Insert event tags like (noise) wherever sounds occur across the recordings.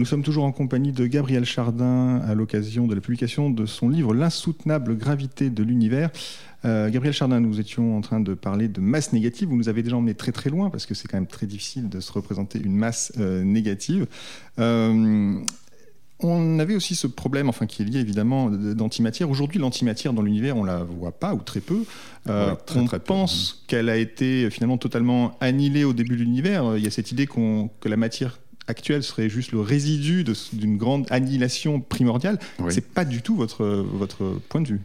Nous sommes toujours en compagnie de Gabriel Chardin à l'occasion de la publication de son livre L'insoutenable gravité de l'univers. Euh, Gabriel Chardin, nous étions en train de parler de masse négative. Vous nous avez déjà emmené très très loin parce que c'est quand même très difficile de se représenter une masse euh, négative. Euh, on avait aussi ce problème, enfin qui est lié évidemment d'antimatière. Aujourd'hui, l'antimatière dans l'univers, on la voit pas ou très peu. on pense qu'elle a été finalement totalement annihilée au début de l'univers. Il y a cette idée que la matière actuelle serait juste le résidu d'une grande annihilation primordiale. Ce C'est pas du tout votre, votre point de vue.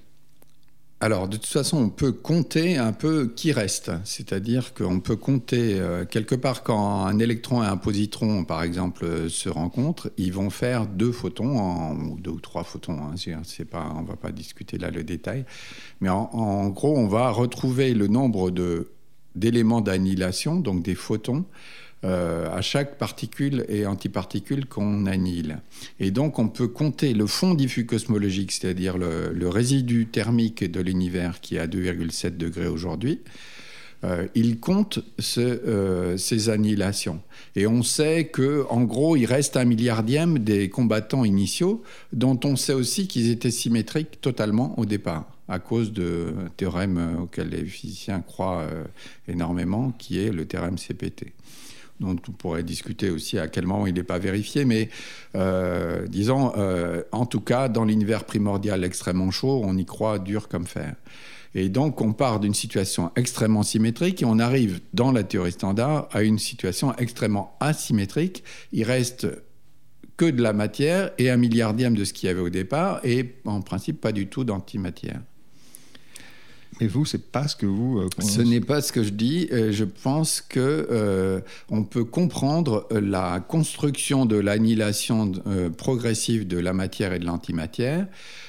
Alors, de toute façon, on peut compter un peu qui reste. C'est-à-dire qu'on peut compter euh, quelque part quand un électron et un positron, par exemple, se rencontrent, ils vont faire deux photons, en, ou deux ou trois photons. Hein, pas, on ne va pas discuter là le détail. Mais en, en gros, on va retrouver le nombre d'éléments d'annihilation, donc des photons, euh, à chaque particule et antiparticule qu'on annihile. Et donc on peut compter le fond diffus cosmologique, c'est-à-dire le, résidu thermique de l'univers qui est à 2,7 degrés aujourd'hui. Euh, il compte euh, ces annihilations. Et on sait que, en gros, il reste un milliardième des combattants initiaux, dont on sait aussi qu'ils étaient symétriques totalement au départ, à cause de théorème auquel les physiciens croient énormément, qui est le théorème CPT dont on pourrait discuter aussi à quel moment il n'est pas vérifié, mais euh, disons, euh, en tout cas, dans l'univers primordial extrêmement chaud, on y croit dur comme fer. Et donc, on part d'une situation extrêmement symétrique et on arrive, dans la théorie standard, à une situation extrêmement asymétrique. Il reste que de la matière et un milliardième de ce qu'il y avait au départ, et en principe, pas du tout d'antimatière. Et vous, c'est pas ce que vous. Euh, ce n'est pas ce que je dis. Je pense que euh, on peut comprendre la construction de l'annihilation euh, progressive de la matière et de l'antimatière,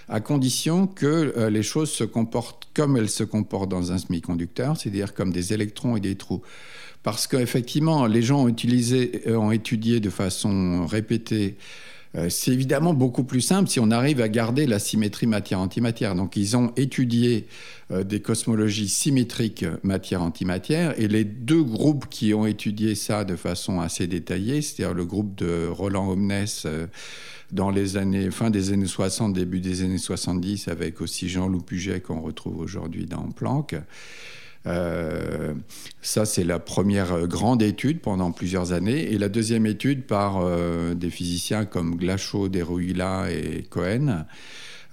à condition que les choses se comportent comme elles se comportent dans un semi-conducteur, c'est-à-dire comme des électrons et des trous. Parce qu'effectivement, les gens ont, utilisé, ont étudié de façon répétée euh, c'est évidemment beaucoup plus simple si on arrive à garder la symétrie matière-antimatière. Donc ils ont étudié euh, des cosmologies symétriques matière-antimatière et les deux groupes qui ont étudié ça de façon assez détaillée, c'est-à-dire le groupe de Roland Omnes euh, dans les années fin des années 60, début des années 70 avec aussi Jean-Loup Puget qu'on retrouve aujourd'hui dans Planck euh, ça, c'est la première grande étude pendant plusieurs années. Et la deuxième étude par euh, des physiciens comme Glachot, Deruila et Cohen.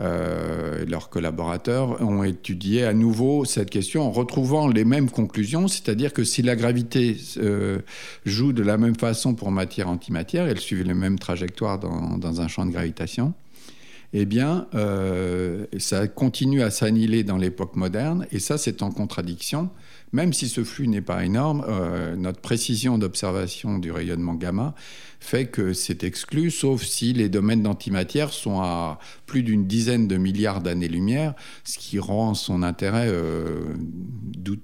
Euh, leurs collaborateurs ont étudié à nouveau cette question en retrouvant les mêmes conclusions, c'est-à-dire que si la gravité joue de la même façon pour matière-antimatière, elle suit les mêmes trajectoires dans un champ de gravitation, eh bien, euh, ça continue à s'annihiler dans l'époque moderne, et ça, c'est en contradiction même si ce flux n'est pas énorme, euh, notre précision d'observation du rayonnement gamma fait que c'est exclu, sauf si les domaines d'antimatière sont à plus d'une dizaine de milliards d'années-lumière, ce qui rend son intérêt euh,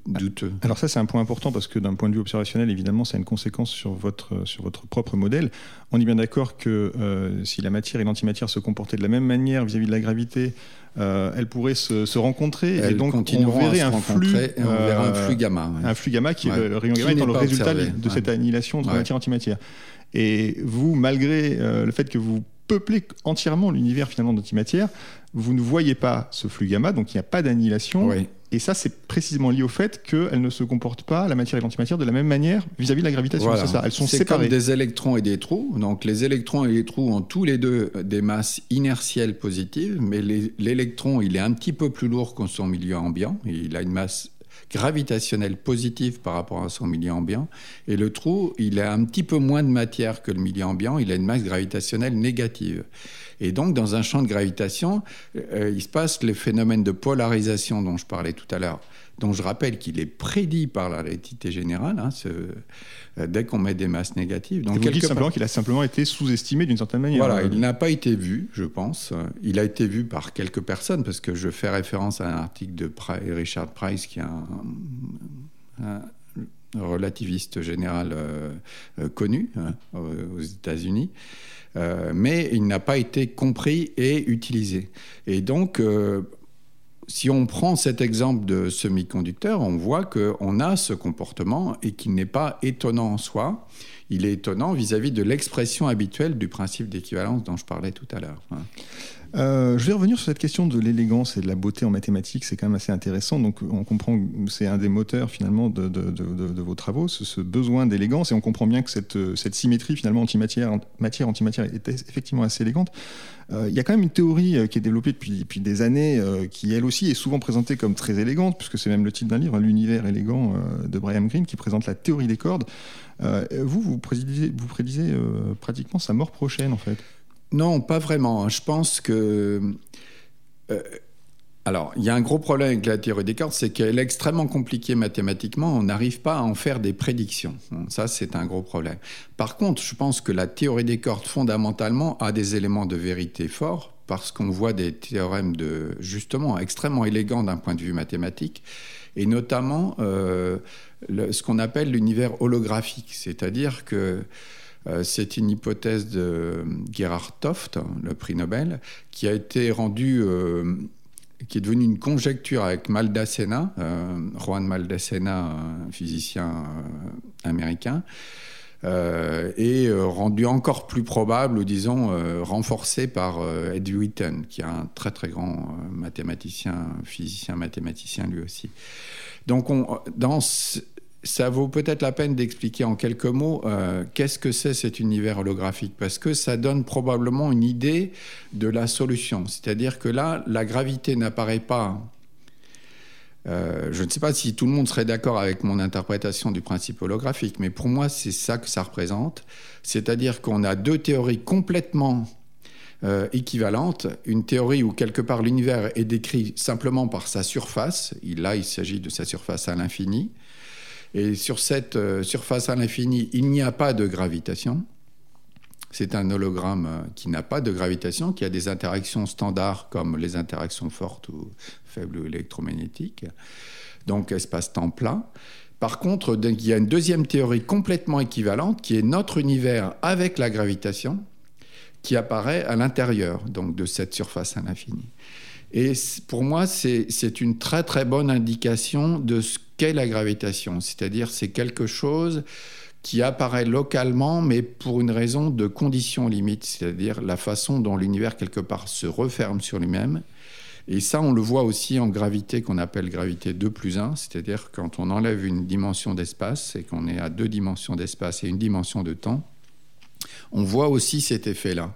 douteux. Alors ça, c'est un point important parce que d'un point de vue observationnel, évidemment, ça a une conséquence sur votre, sur votre propre modèle. On est bien d'accord que euh, si la matière et l'antimatière se comportaient de la même manière vis-à-vis de la gravité, euh, elles pourraient se, rencontrer et donc on verrait un flux, on un flux gamma. Un flux gamma qui, le rayon gamma étant le résultat de cette annihilation entre matière-antimatière. Et vous, malgré euh, le fait que vous peuplez entièrement l'univers finalement d'antimatière, vous ne voyez pas ce flux gamma, donc il n'y a pas d'annihilation. Et ça, c'est précisément lié au fait qu'elles ne se comportent pas, la matière et l'antimatière, de la même manière vis-à-vis de la gravitation. C'est ça, elles sont séparées. Comme des électrons et des trous. Donc les électrons et les trous ont tous les deux des masses inertielles positives, mais l'électron, il est un petit peu plus lourd que son milieu ambiant. Il a une masse gravitationnelle positive par rapport à son milieu ambiant. Et le trou, il a un petit peu moins de matière que le milieu ambiant, il a une masse gravitationnelle négative. Et donc, dans un champ de gravitation, euh, il se passe les phénomènes de polarisation dont je parlais tout à l'heure dont je rappelle qu'il est prédit par la relativité générale, hein, euh, dès qu'on met des masses négatives. Donc, vous dites simplement qu'il a simplement été sous-estimé d'une certaine manière. Voilà, il n'a pas été vu, je pense. Il a été vu par quelques personnes, parce que je fais référence à un article de Richard Price, qui est un, relativiste général euh, euh, connu hein, aux États-Unis. mais il n'a pas été compris et utilisé. Et donc, si on prend cet exemple de semi-conducteur, on voit qu'on a ce comportement et qu'il n'est pas étonnant en soi. il est étonnant vis-à-vis de l'expression habituelle du principe d'équivalence dont je parlais tout à l'heure. Euh, je vais revenir sur cette question de l'élégance et de la beauté en mathématiques, c'est quand même assez intéressant. Donc on comprend que c'est un des moteurs finalement de, vos travaux, ce, besoin d'élégance, et on comprend bien que cette, symétrie finalement antimatière, matière antimatière est effectivement assez élégante. Euh, il y a quand même une théorie euh, qui est développée depuis, depuis des années, qui elle aussi est souvent présentée comme très élégante, puisque c'est même le titre d'un livre, hein, L'univers élégant de Brian Greene, qui présente la théorie des cordes. vous, vous prédisez, vous prédisez pratiquement sa mort prochaine en fait. Non, pas vraiment. Je pense que... Euh, alors, il y a un gros problème avec la théorie des cordes, c'est qu'elle est extrêmement compliquée mathématiquement. On n'arrive pas à en faire des prédictions. Ça, c'est un gros problème. Par contre, je pense que la théorie des cordes, fondamentalement, a des éléments de vérité forts, parce qu'on voit des théorèmes de, justement, extrêmement élégants d'un point de vue mathématique, et notamment euh, ce qu'on appelle l'univers holographique. C'est-à-dire que c'est une hypothèse de Gerhard Toft, le prix Nobel, qui a été euh, est devenue une conjecture avec Maldacena, euh, Juan Maldacena, physicien américain, et rendue encore plus probable, ou disons renforcée par Ed Witten, qui est un très très grand mathématicien, physicien mathématicien lui aussi. Donc on, dans ça vaut peut-être la peine d'expliquer en quelques mots euh, qu'est-ce que c'est cet univers holographique, parce que ça donne probablement une idée de la solution. C'est-à-dire que là, la gravité n'apparaît pas. Euh, je ne sais pas si tout le monde serait d'accord avec mon interprétation du principe holographique, mais pour moi, c'est ça que ça représente. C'est-à-dire qu'on a deux théories complètement euh, équivalentes. Une théorie où quelque part l'univers est décrit simplement par sa surface. Là, il s'agit de sa surface à l'infini. Et sur cette euh, surface à l'infini, il n'y a pas de gravitation. C'est un hologramme euh, qui n'a pas de gravitation, qui a des interactions standards comme les interactions fortes ou faibles ou électromagnétiques. Donc espace-temps plat. Par contre, il y a une deuxième théorie complètement équivalente qui est notre univers avec la gravitation qui apparaît à l'intérieur donc de cette surface à l'infini. Et pour moi, c'est une très très bonne indication de ce qu'est la gravitation. C'est-à-dire, c'est quelque chose qui apparaît localement, mais pour une raison de conditions limites, c'est-à-dire la façon dont l'univers, quelque part, se referme sur lui-même. Et ça, on le voit aussi en gravité qu'on appelle gravité 2 plus 1, c'est-à-dire quand on enlève une dimension d'espace et qu'on est à deux dimensions d'espace et une dimension de temps, on voit aussi cet effet-là.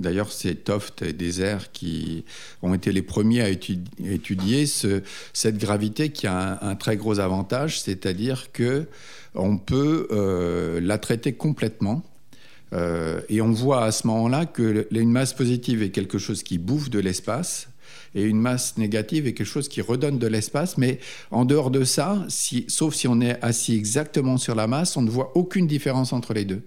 D'ailleurs, c'est Toft et Désert qui ont été les premiers à étudier cette gravité qui a un, très gros avantage, c'est-à-dire que on peut euh, la traiter complètement. Euh, et on voit à ce moment-là que une masse positive est quelque chose qui bouffe de l'espace et une masse négative est quelque chose qui redonne de l'espace. Mais en dehors de ça, sauf si on est assis exactement sur la masse, on ne voit aucune différence entre les deux.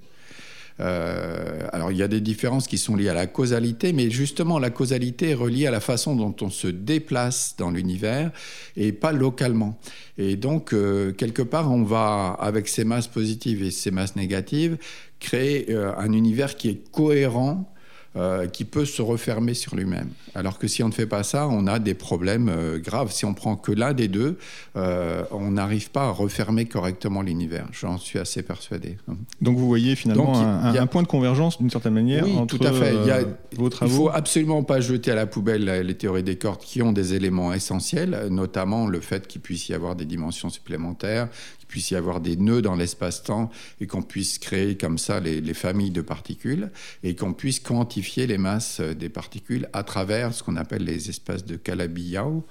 Euh, alors il y a des différences qui sont liées à la causalité, mais justement la causalité est reliée à la façon dont on se déplace dans l'univers et pas localement. Et donc euh, quelque part on va avec ces masses positives et ces masses négatives créer euh, un univers qui est cohérent euh, qui peut se refermer sur lui-même. Alors que si on ne fait pas ça, on a des problèmes euh, graves. Si on prend que l'un des deux, euh, on n'arrive pas à refermer correctement l'univers. J'en suis assez persuadé. Donc vous voyez finalement un, y a... un, point de convergence d'une certaine manière oui, entre tout à fait. Il y a, vos travaux. Il faut absolument pas jeter à la poubelle les théories des cordes qui ont des éléments essentiels, notamment le fait qu'il puisse y avoir des dimensions supplémentaires, puisse y avoir des nœuds dans l'espace-temps et qu'on puisse créer comme ça les, familles de particules et qu'on puisse quantifier les masses des particules à travers ce qu'on appelle les espaces de Calabi-Yau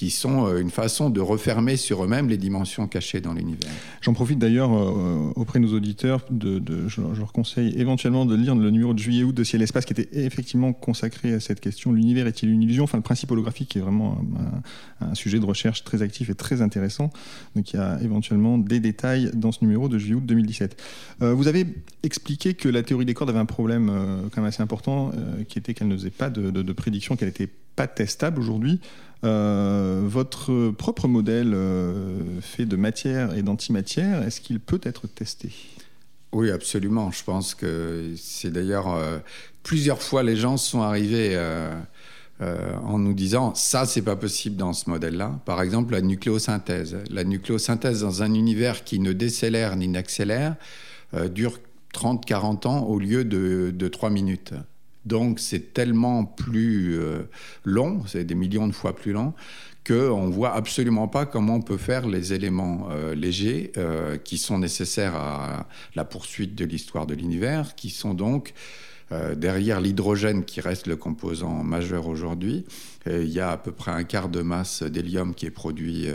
qui sont euh, une façon de refermer sur eux-mêmes les dimensions cachées dans l'univers. J'en profite d'ailleurs euh, auprès de nos auditeurs, de, je, leur conseille éventuellement de lire le numéro de juillet-août de Ciel Espace qui était effectivement consacré à cette question. L'univers est-il une illusion? Enfin, le principe holographique est vraiment un, sujet de recherche très actif et très intéressant. Donc il y a éventuellement des détails dans ce numéro de juillet-août 2017. Euh, vous avez expliqué que la théorie des cordes avait un problème quand même assez important, qui était qu'elle ne faisait pas de, de prédiction, qu'elle n'était pas testable aujourd'hui. Euh, votre propre modèle euh, fait de matière et d'antimatière, est-ce qu'il peut être testé? Oui, absolument. Je pense que c'est d'ailleurs euh, plusieurs fois les gens sont arrivés en nous disant ça, c'est pas possible dans ce modèle-là. Par exemple, la nucléosynthèse. La nucléosynthèse dans un univers qui ne décélère ni n'accélère. dure 30-40 ans au lieu de, de 3 minutes. Donc c'est tellement plus long, c'est des millions de fois plus long, qu'on ne voit absolument pas comment on peut faire les éléments euh, légers euh, qui sont nécessaires à la poursuite de l'histoire de l'univers, qui sont donc euh, derrière l'hydrogène qui reste le composant majeur aujourd'hui. Il y a à peu près un quart de masse d'hélium qui est produit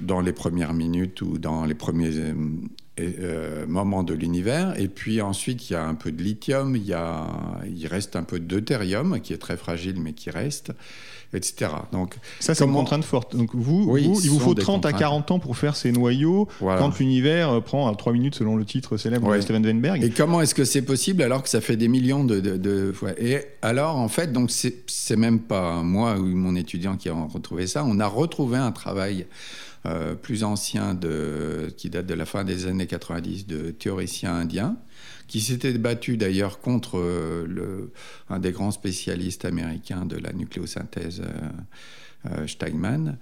dans les premières minutes ou dans les premiers euh, moment de l'univers. Et puis ensuite, il y a un peu de lithium, il, y a, il reste un peu de deutérium, qui est très fragile, mais qui reste, etc. Donc, ça, c'est une contrainte forte. Donc, vous, il vous faut 30 à 40 ans pour faire ces noyaux, quand l'univers euh, prend 3 minutes, selon le titre célèbre de Steven Weinberg. Et comment est-ce que c'est possible alors que ça fait des millions de, de, fois? Et alors, en fait, donc c'est même pas moi ou mon étudiant qui a retrouvé ça. On a retrouvé un travail euh, plus ancien de, qui date de la fin des années 90 de théoriciens indiens, qui s'était battu d'ailleurs contre euh, un des grands spécialistes américains de la nucléosynthèse, euh, Steinman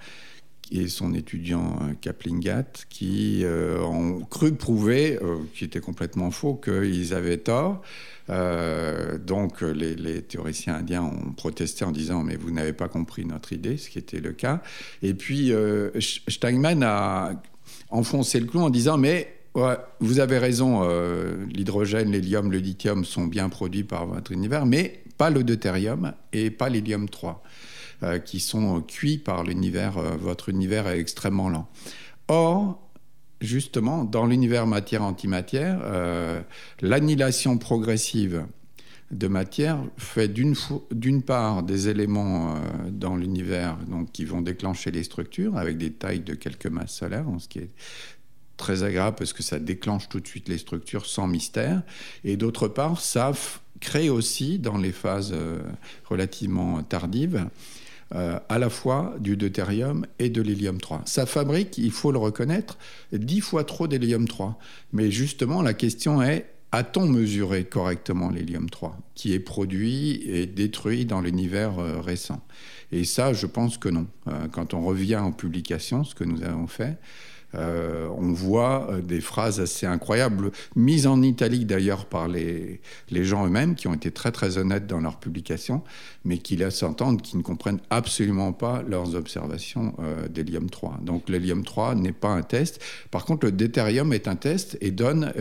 et son étudiant Kaplingat, qui ont cru prouver, qui était complètement faux, qu'ils avaient tort. Euh, donc les, théoriciens indiens ont protesté en disant mais vous n'avez pas compris notre idée, ce qui était le cas. Et puis euh, Steinman a enfoncé le clou en disant mais vous avez raison, euh, l'hydrogène, l'hélium, le lithium sont bien produits par votre univers, mais pas le deutérium et pas l'hélium 3, qui sont cuits par l'univers. votre univers est extrêmement lent. Or, justement, dans l'univers matière-antimatière, euh, l'annihilation progressive de matière fait d'une part des éléments euh, dans l'univers qui vont déclencher les structures avec des tailles de quelques masses solaires, ce qui est très agréable parce que ça déclenche tout de suite les structures sans mystère. Et d'autre part, ça crée aussi dans les phases euh, relativement tardives euh, à la fois du deutérium et de l'hélium 3. Ça fabrique, il faut le reconnaître, dix fois trop d'hélium 3. Mais justement, la question est a-t-on mesuré correctement l'hélium 3 qui est produit et détruit dans l'univers euh, récent? Et ça, je pense que non. Euh, quand on revient en publication, ce que nous avons fait, euh, on voit euh, des phrases assez incroyables, mises en italique d'ailleurs par les, les gens eux-mêmes, qui ont été très très honnêtes dans leurs publications, mais qui laissent entendre qu'ils ne comprennent absolument pas leurs observations euh, d'hélium 3. Donc l'hélium 3 n'est pas un test. Par contre, le deutérium est un test et donne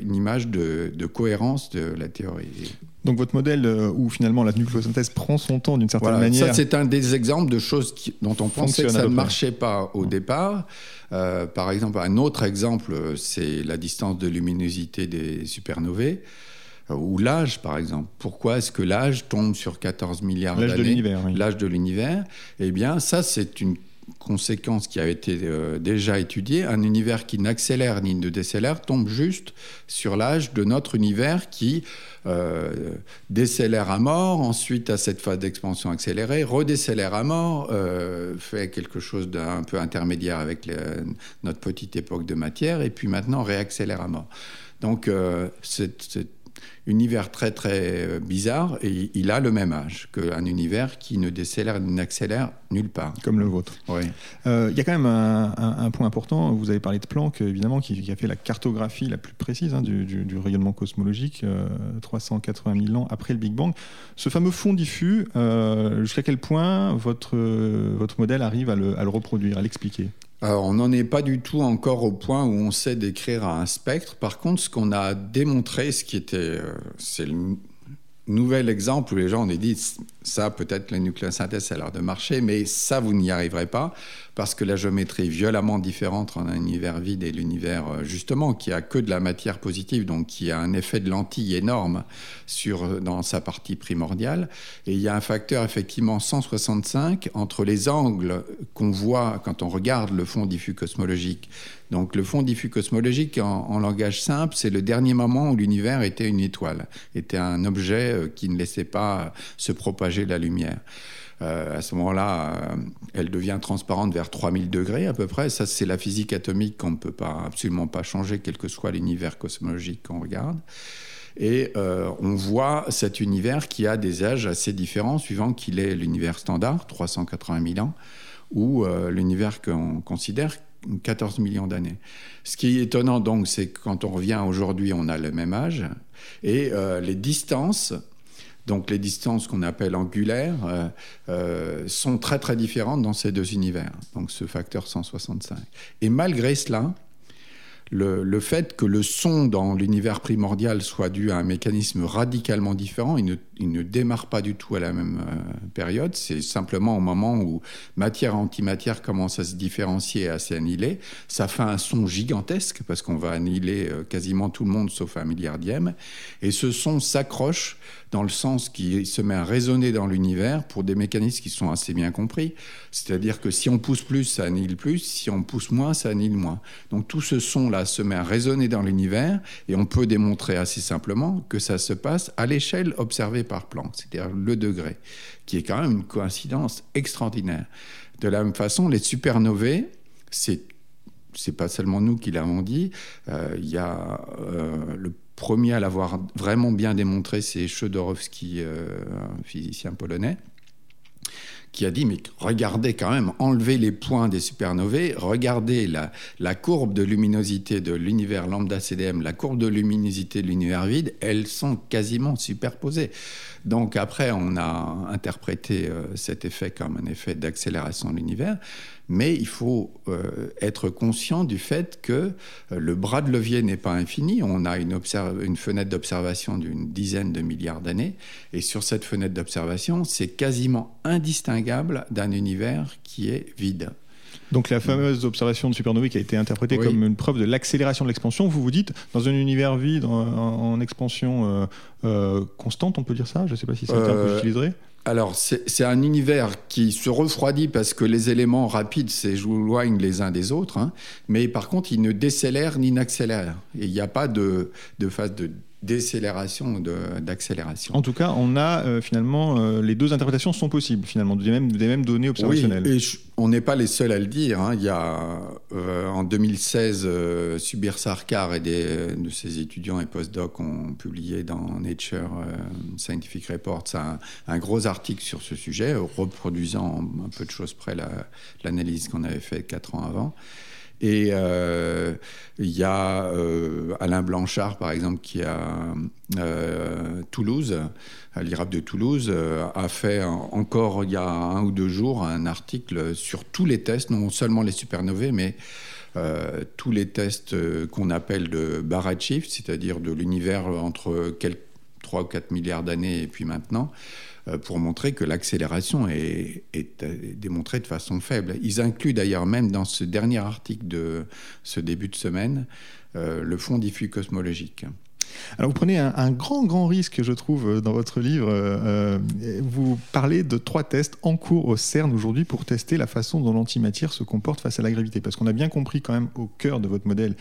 une image de cohérence de la théorie. Donc votre modèle euh, où finalement la nucléosynthèse prend son temps d'une certaine manière. Ça, c'est un des exemples de choses dont on pensait que ça ne marchait pas au départ. Euh, par exemple, un autre exemple, c'est la distance de luminosité des supernovae euh, ou l'âge, par exemple. Pourquoi est-ce que l'âge tombe sur 14 milliards d'années L'âge de l'univers. L'âge de l'univers. Eh bien, ça, c'est une conséquence qui a été euh, déjà étudiée, un univers qui n'accélère ni ne décélère tombe juste sur l'âge de notre univers qui euh, décélère à mort, ensuite à cette phase d'expansion accélérée, redécélère à mort, euh, fait quelque chose d'un peu intermédiaire avec notre petite époque de matière, et puis maintenant réaccélère à mort. Donc c'est univers très très euh, bizarre et il a le même âge qu'un univers qui ne décélère ni n'accélère nulle part. Comme le vôtre. Oui. Euh, il y a quand même un, point important, vous avez parlé de Planck, évidemment, qui, a fait la cartographie la plus précise hein, du, rayonnement cosmologique 380 euh, 000 ans après le Big Bang. Ce fameux fond diffus, jusqu'à quel point votre, votre modèle arrive à le, à le reproduire, à l'expliquer? Alors, on n'en est pas du tout encore au point où on sait décrire un spectre. Par contre, ce qu'on a démontré, ce qui était, euh, c'est le nouvel exemple où les gens ont dit ça, peut-être la nucléosynthèse, a l'air de marcher, mais ça, vous n'y arriverez pas parce que la géométrie est violemment différente entre un univers vide et l'univers euh, justement qui a que de la matière positive, donc qui a un effet de lentille énorme sur, euh, dans sa partie primordiale. Et il y a un facteur effectivement 165 entre les angles qu'on voit quand on regarde le fond diffus cosmologique. Donc le fond diffus cosmologique, en, en langage simple, c'est le dernier moment où l'univers était une étoile, était un objet euh, qui ne laissait pas se propager la lumière. Euh, à ce moment-là, euh, elle devient transparente vers 3000 degrés à peu près. Ça, c'est la physique atomique qu'on ne peut pas, absolument pas changer, quel que soit l'univers cosmologique qu'on regarde. Et euh, on voit cet univers qui a des âges assez différents suivant qu'il est l'univers standard, 380 000 ans, ou l'univers qu'on considère 14 millions d'années. Ce qui est étonnant donc, c'est que quand on revient aujourd'hui, on a le même âge et les distances donc les distances qu'on appelle angulaires euh, euh, sont très très différentes dans ces deux univers, donc ce facteur 165. Et malgré cela, le, fait que le son dans l'univers primordial soit dû à un mécanisme radicalement différent, il il ne démarre pas du tout à la même euh, période, c'est simplement au moment où matière et antimatière commencent à se différencier et à s'annihiler, ça fait un son gigantesque parce qu'on va annihiler euh, quasiment tout le monde sauf un milliardième, et ce son s'accroche dans le sens qui se met à résonner dans l'univers pour des mécanismes qui sont assez bien compris. C'est-à-dire que si on pousse plus, ça annihile plus, si on pousse moins, ça annihile moins. Donc tout ce son-là se met à résonner dans l'univers et on peut démontrer assez simplement que ça se passe à l'échelle observée par Planck, c'est-à-dire le degré, qui est quand même une coïncidence extraordinaire. De la même façon, les supernovae, c'est c'est pas seulement nous qui l'avons dit. Euh, il y a euh, le premier à l'avoir vraiment bien démontré, c'est Chodorowski, euh, un physicien polonais, qui a dit, mais regardez quand même, enlevez les points des supernovae, regardez la, la courbe de luminosité de l'univers lambda CDM, la courbe de luminosité de l'univers vide, elles sont quasiment superposées. Donc après, on a interprété euh, cet effet comme un effet d'accélération de l'univers mais il faut euh, être conscient du fait que euh, le bras de levier n'est pas infini. On a une, une fenêtre d'observation d'une dizaine de milliards d'années, et sur cette fenêtre d'observation, c'est quasiment indistinguable d'un univers qui est vide. Donc la fameuse observation de supernovae qui a été interprétée comme une preuve de l'accélération de l'expansion, vous vous dites, dans un univers vide en, expansion euh, constante, on peut dire ça? Je ne sais pas si c'est un terme que j'utiliserais alors, c'est un univers qui se refroidit parce que les éléments rapides s'éloignent les uns des autres, hein. mais par contre, ils ne décélèrent ni n'accélèrent. Et il n'y a pas de, de phase de décélération ou d'accélération. En tout cas, on a euh, finalement euh, les deux interprétations sont possibles finalement des mêmes, des mêmes données observationnelles. Oui, et on n'est pas les seuls à le dire. Hein. Il y a euh, en 2016, Subir Sarkar et des, de ses étudiants et postdocs ont publié dans Nature Scientific Reports un, un, gros article sur ce sujet, reproduisant un peu de choses près l'analyse qu'on avait faite quatre ans avant. Et euh, il y a euh, Alain Blanchard, par exemple, qui a euh, Toulouse, à l'IRAP de Toulouse, a fait encore il y a un ou deux jours un article sur tous les tests, non seulement les supernovae, mais tous les tests qu'on appelle de Shift, c'est-à-dire de l'univers entre quelques 3 ou 4 milliards d'années et puis maintenant, pour montrer que l'accélération est, démontrée de façon faible. Ils incluent d'ailleurs même dans ce dernier article de ce début de semaine euh, le fond diffus cosmologique. Alors vous prenez un, grand, grand risque, je trouve, euh, dans votre livre. Euh, euh, vous parlez de trois tests en cours au CERN aujourd'hui pour tester la façon dont l'antimatière se comporte face à la gravité. Parce qu'on a bien compris quand même au cœur de votre modèle,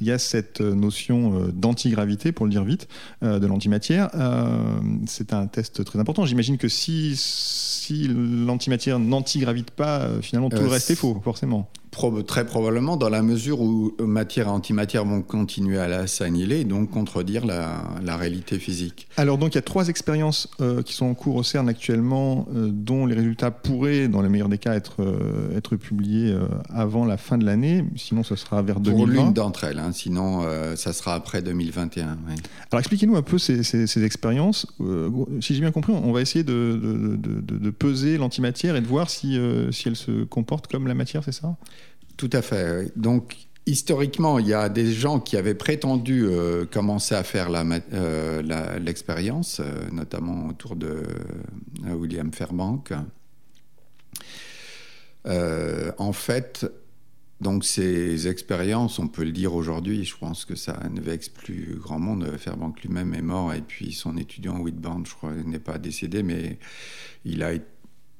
il y a cette notion d'antigravité, pour le dire vite, de l'antimatière. C'est un test très important. J'imagine que si, si l'antimatière n'antigravite pas, finalement tout le reste est faux, forcément très probablement dans la mesure où matière et antimatière vont continuer à s'annihiler et donc contredire la, réalité physique. Alors donc il y a trois expériences euh, qui sont en cours au CERN actuellement euh, dont les résultats pourraient dans le meilleur des cas être, euh, être publiés avant la fin de l'année, sinon ce sera vers 2020. Pour l'une d'entre elles, hein, sinon ça sera après 2021. Alors expliquez-nous un peu ces, ces, expériences. si j'ai bien compris, on va essayer de, de, de, de peser l'antimatière et de voir si, si elle se comporte comme la matière, c'est ça? Tout à fait. Donc, historiquement, il y a des gens qui avaient prétendu euh, commencer à faire euh, l'expérience, euh, notamment autour de William Fairbank. en fait, donc ces expériences, on peut le dire aujourd'hui, je pense que ça ne vexe plus grand monde. Fairbank lui-même est mort et puis son étudiant Whitburn, je crois, n'est pas décédé, mais il a été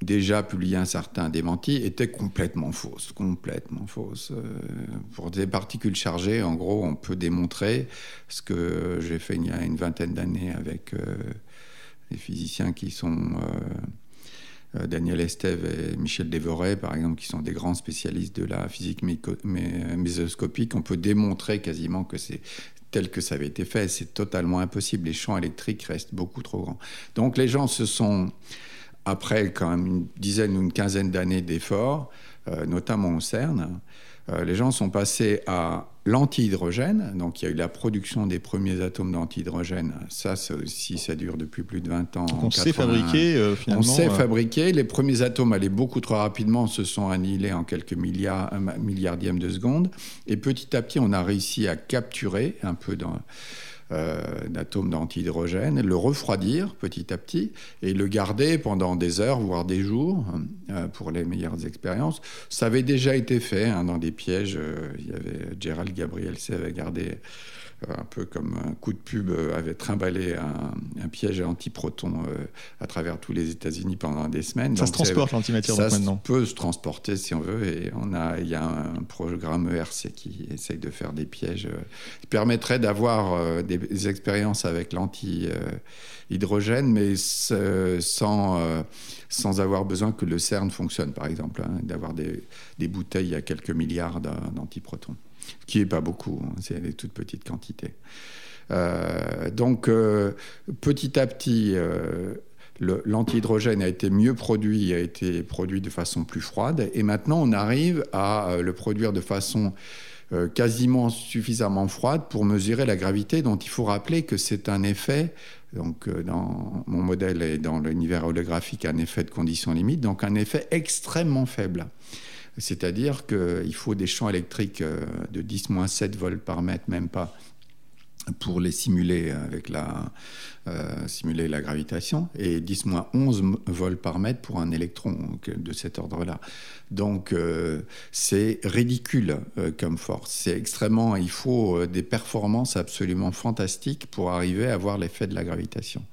déjà publié un certain démenti, était complètement fausse, complètement fausse. Euh, pour des particules chargées, en gros, on peut démontrer ce que j'ai fait il y a une vingtaine d'années avec euh, des physiciens qui sont euh, Daniel Estève et Michel Dévoret, par exemple, qui sont des grands spécialistes de la physique mésoscopique. On peut démontrer quasiment que c'est tel que ça avait été fait. C'est totalement impossible. Les champs électriques restent beaucoup trop grands. Donc les gens se sont après quand même une dizaine ou une quinzaine d'années d'efforts, euh, notamment au CERN, les gens sont passés à l'antihydrogène. Donc il y a eu la production des premiers atomes d'antihydrogène. Ça, si ça dure depuis plus de 20 ans. on sait fabriquer finalement. On sait fabriquer. Les premiers atomes allaient beaucoup trop rapidement, se sont annihilés en quelques milliards, milliardièmes de secondes. Et petit à petit, on a réussi à capturer un peu dans euh, d'atomes d'antihydrogène, le refroidir petit à petit et le garder pendant des heures, voire des jours, euh, pour les meilleures expériences. Ça avait déjà été fait hein, dans des pièges. Euh, il y avait Gérald Gabriel avait gardé euh, un peu comme un coup de pub, euh, avait trimballé un, piège antiproton euh, à travers tous les États-Unis pendant des semaines. Ça se transporte l'antimatière Ça peut se transporter si on veut, et on a, il y a un programme ERC qui essaye de faire des pièges qui permettrait d'avoir des, expériences avec l'anti-hydrogène, mais sans, sans avoir besoin que le CERN fonctionne, par exemple, hein, d'avoir des, des bouteilles à quelques milliards d'antiprotons qui n'est pas beaucoup, hein, c'est des toutes petites quantités. Euh, donc, euh, petit à petit, euh, l'antihydrogène a été mieux produit, a été produit de façon plus froide, et maintenant on arrive à le produire de façon quasiment suffisamment froide pour mesurer la gravité, dont il faut rappeler que c'est un effet, donc dans mon modèle et dans l'univers holographique, un effet de condition limite, donc un effet extrêmement faible. C'est-à-dire qu'il faut des champs électriques euh, de 10-7 volts par mètre, même pas, pour les simuler avec la, euh, simuler la gravitation, et 10-11 volts par mètre pour un électron de cet ordre-là. Donc euh, c'est ridicule comme force. C'est extrêmement. Il faut des performances absolument fantastiques pour arriver à avoir l'effet de la gravitation.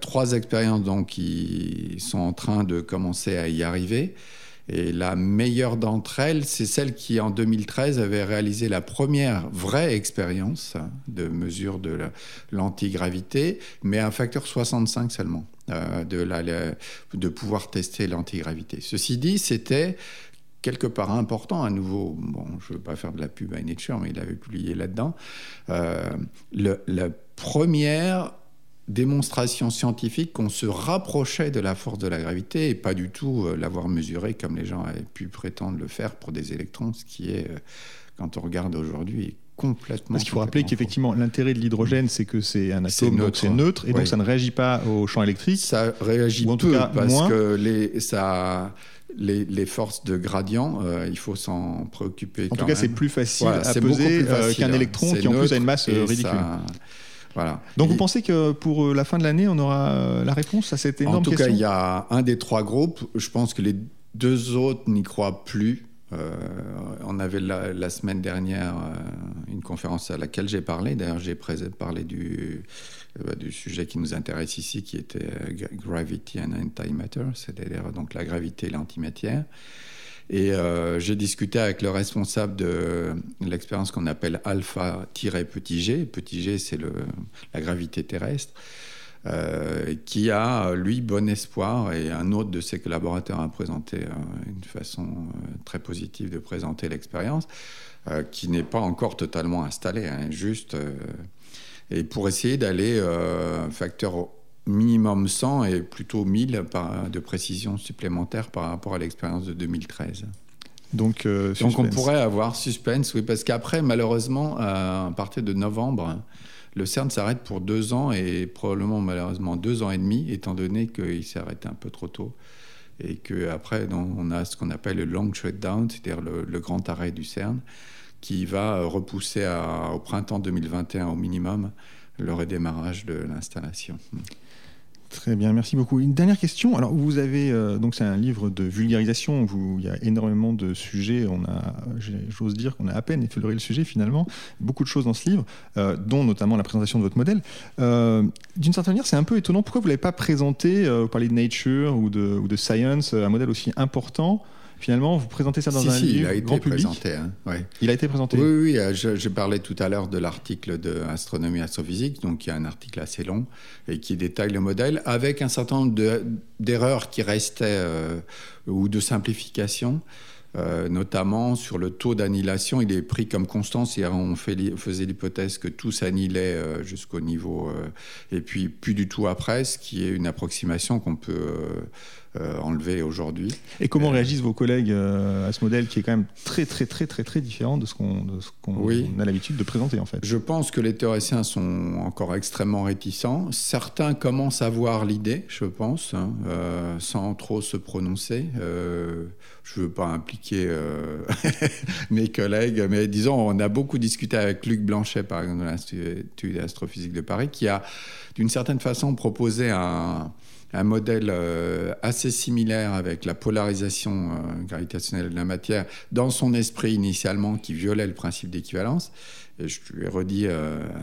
trois expériences donc qui sont en train de commencer à y arriver. Et la meilleure d'entre elles, c'est celle qui, en 2013, avait réalisé la première vraie expérience de mesure de l'antigravité, mais à un facteur 65 seulement, euh, de, pouvoir tester l'antigravité. Ceci dit, c'était quelque part important à nouveau. Bon, je ne veux pas faire de la pub à Nature, mais il avait publié là-dedans. Euh, la première démonstration scientifique qu'on se rapprochait de la force de la gravité et pas du tout euh, l'avoir mesurée comme les gens avaient pu prétendre le faire pour des électrons, ce qui est, euh, quand on regarde aujourd'hui, complètement. Parce qu'il faut rappeler qu'effectivement, l'intérêt de l'hydrogène, c'est que c'est un atome, donc c'est neutre, et donc ça ne réagit pas au champ électrique. Ça réagit en peu, tout cas, parce que les, ça, les, forces de gradient, euh, il faut s'en préoccuper. En tout cas, c'est plus facile à peser qu'un électron qui en plus a une masse ridicule. Donc vous pensez que pour euh, la fin de l'année, on aura euh, la réponse à cette énorme question En tout cas, il y a un des trois groupes. Je pense que les deux autres n'y croient plus. Euh, on avait la, semaine dernière une conférence à laquelle j'ai parlé. D'ailleurs, j'ai parlé du, du sujet qui nous intéresse ici, qui était Gravity and Antimatter, c'est-à-dire donc la gravité et l'antimatière. Et euh, j'ai discuté avec le responsable de l'expérience qu'on appelle alpha-petit g. Petit g, c'est la gravité terrestre. Euh, qui a, lui, bon espoir, et un autre de ses collaborateurs a présenté euh, une façon très positive de présenter l'expérience, qui n'est pas encore totalement installée, hein, juste, et pour essayer d'aller facteur minimum 100 et plutôt 1000 de précision supplémentaire par rapport à l'expérience de 2013. Donc, euh, Donc on pourrait avoir suspense, oui, parce qu'après, malheureusement, à partir de novembre, le CERN s'arrête pour deux ans et probablement malheureusement deux ans et demi, étant donné qu'il s'est arrêté un peu trop tôt. Et qu'après, on a ce qu'on appelle le long shutdown, c'est-à-dire le, grand arrêt du CERN, qui va repousser au printemps 2021 au minimum le redémarrage de l'installation. Très bien, merci beaucoup. Une dernière question. Alors, vous avez euh, donc c'est un livre de vulgarisation il y a énormément de sujets. On a, j'ose dire qu'on a à peine effleuré le sujet finalement. Beaucoup de choses dans ce livre, euh, dont notamment la présentation de votre modèle. Euh, d'une certaine manière, c'est un peu étonnant. Pourquoi vous l'avez pas présenté, vous parlez de Nature ou de Science, un modèle aussi important Finalement, vous présentez ça dans un livre il a été présenté. Hein, Il a été présenté. Oui, oui. Euh, je, parlais tout à l'heure de l'article de Astronomie Astrophysique, donc il y a un article assez long et qui détaille le modèle avec un certain nombre d'erreurs qui restaient euh, ou de simplifications. Euh, notamment sur le taux d'annihilation, il est pris comme constant, c'est-à-dire on fait, faisait l'hypothèse que tout s'annihilait euh, jusqu'au niveau, euh, et puis plus du tout après, ce qui est une approximation qu'on peut enlever aujourd'hui. Et comment réagissent vos collègues à ce modèle qui est quand même très très très très très différent de ce qu'on a l'habitude de présenter en fait? Je pense que les théoriciens sont encore extrêmement réticents. Certains commencent à voir l'idée, je pense, hein, sans trop se prononcer. Je ne veux pas impliquer euh, (laughs) mes collègues. Mais disons, on a beaucoup discuté avec Luc Blanchet, par exemple, de l'Institut d'astrophysique de Paris, qui a, d'une certaine façon, proposé un, modèle euh, assez similaire avec la polarisation euh, gravitationnelle de la matière dans son esprit initialement qui violait le principe d'équivalence. Et je lui ai redit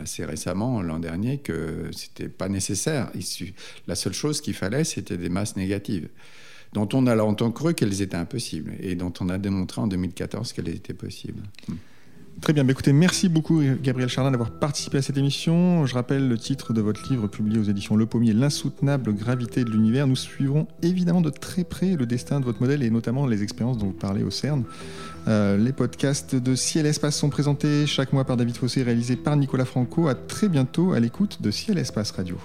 assez récemment, l'an dernier, que c'était pas nécessaire. La seule chose qu'il fallait, c'était des masses négatives dont on a longtemps cru qu'elles étaient impossibles et dont on a démontré en 2014 qu'elles étaient possibles. Hmm. Très bien, écoutez, merci beaucoup Gabriel Chardin d'avoir participé à cette émission. Je rappelle le titre de votre livre publié aux éditions Le Pommier, L'insoutenable gravité de l'univers. Nous suivrons évidemment de très près le destin de votre modèle et notamment les expériences dont vous parlez au CERN. Euh, les podcasts de Ciel Espace sont présentés chaque mois par David Fossé, réalisés par Nicolas Franco. À très bientôt à l'écoute de Ciel Espace Radio.